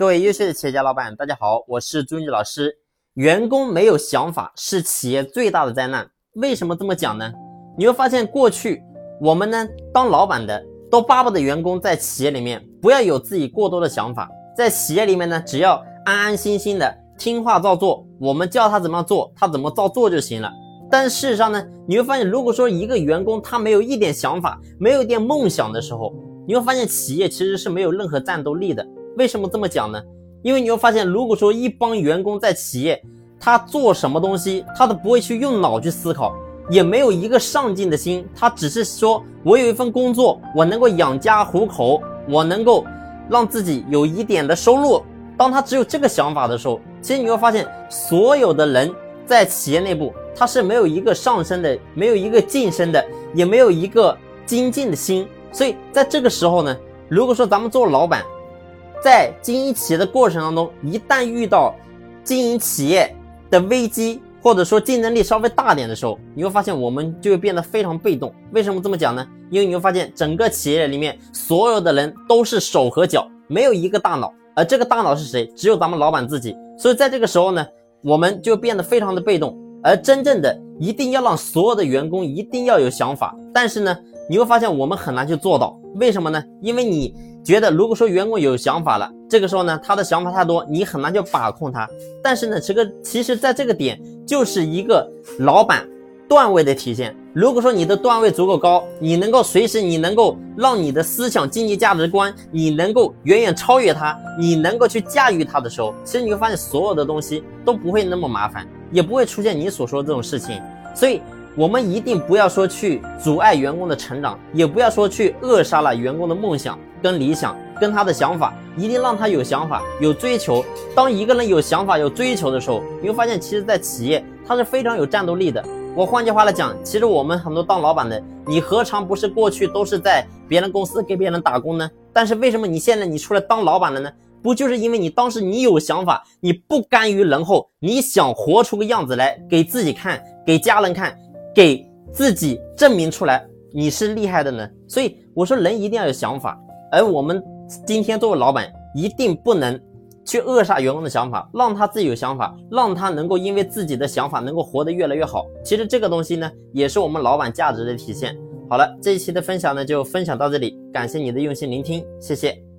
各位优秀的企业家老板，大家好，我是朱云老师。员工没有想法是企业最大的灾难。为什么这么讲呢？你会发现，过去我们呢当老板的都巴不得员工在企业里面不要有自己过多的想法，在企业里面呢只要安安心心的听话照做，我们叫他怎么样做，他怎么照做就行了。但事实上呢，你会发现，如果说一个员工他没有一点想法，没有一点梦想的时候，你会发现企业其实是没有任何战斗力的。为什么这么讲呢？因为你会发现，如果说一帮员工在企业，他做什么东西，他都不会去用脑去思考，也没有一个上进的心，他只是说我有一份工作，我能够养家糊口，我能够让自己有一点的收入。当他只有这个想法的时候，其实你会发现，所有的人在企业内部，他是没有一个上升的，没有一个晋升的，也没有一个精进的心。所以在这个时候呢，如果说咱们做老板，在经营企业的过程当中，一旦遇到经营企业的危机，或者说竞争力稍微大点的时候，你会发现我们就会变得非常被动。为什么这么讲呢？因为你会发现整个企业里面所有的人都是手和脚，没有一个大脑，而这个大脑是谁？只有咱们老板自己。所以在这个时候呢，我们就变得非常的被动。而真正的一定要让所有的员工一定要有想法，但是呢，你会发现我们很难去做到。为什么呢？因为你。觉得如果说员工有想法了，这个时候呢，他的想法太多，你很难去把控他。但是呢，这个其实在这个点就是一个老板段位的体现。如果说你的段位足够高，你能够随时，你能够让你的思想经济价值观，你能够远远超越他，你能够去驾驭他的时候，其实你会发现所有的东西都不会那么麻烦，也不会出现你所说的这种事情。所以。我们一定不要说去阻碍员工的成长，也不要说去扼杀了员工的梦想跟理想跟他的想法，一定让他有想法有追求。当一个人有想法有追求的时候，你会发现，其实，在企业他是非常有战斗力的。我换句话来讲，其实我们很多当老板的，你何尝不是过去都是在别人公司给别人打工呢？但是为什么你现在你出来当老板了呢？不就是因为你当时你有想法，你不甘于人后，你想活出个样子来给自己看，给家人看。给自己证明出来你是厉害的呢，所以我说人一定要有想法，而我们今天作为老板，一定不能去扼杀员工的想法，让他自己有想法，让他能够因为自己的想法能够活得越来越好。其实这个东西呢，也是我们老板价值的体现。好了，这一期的分享呢就分享到这里，感谢你的用心聆听，谢谢。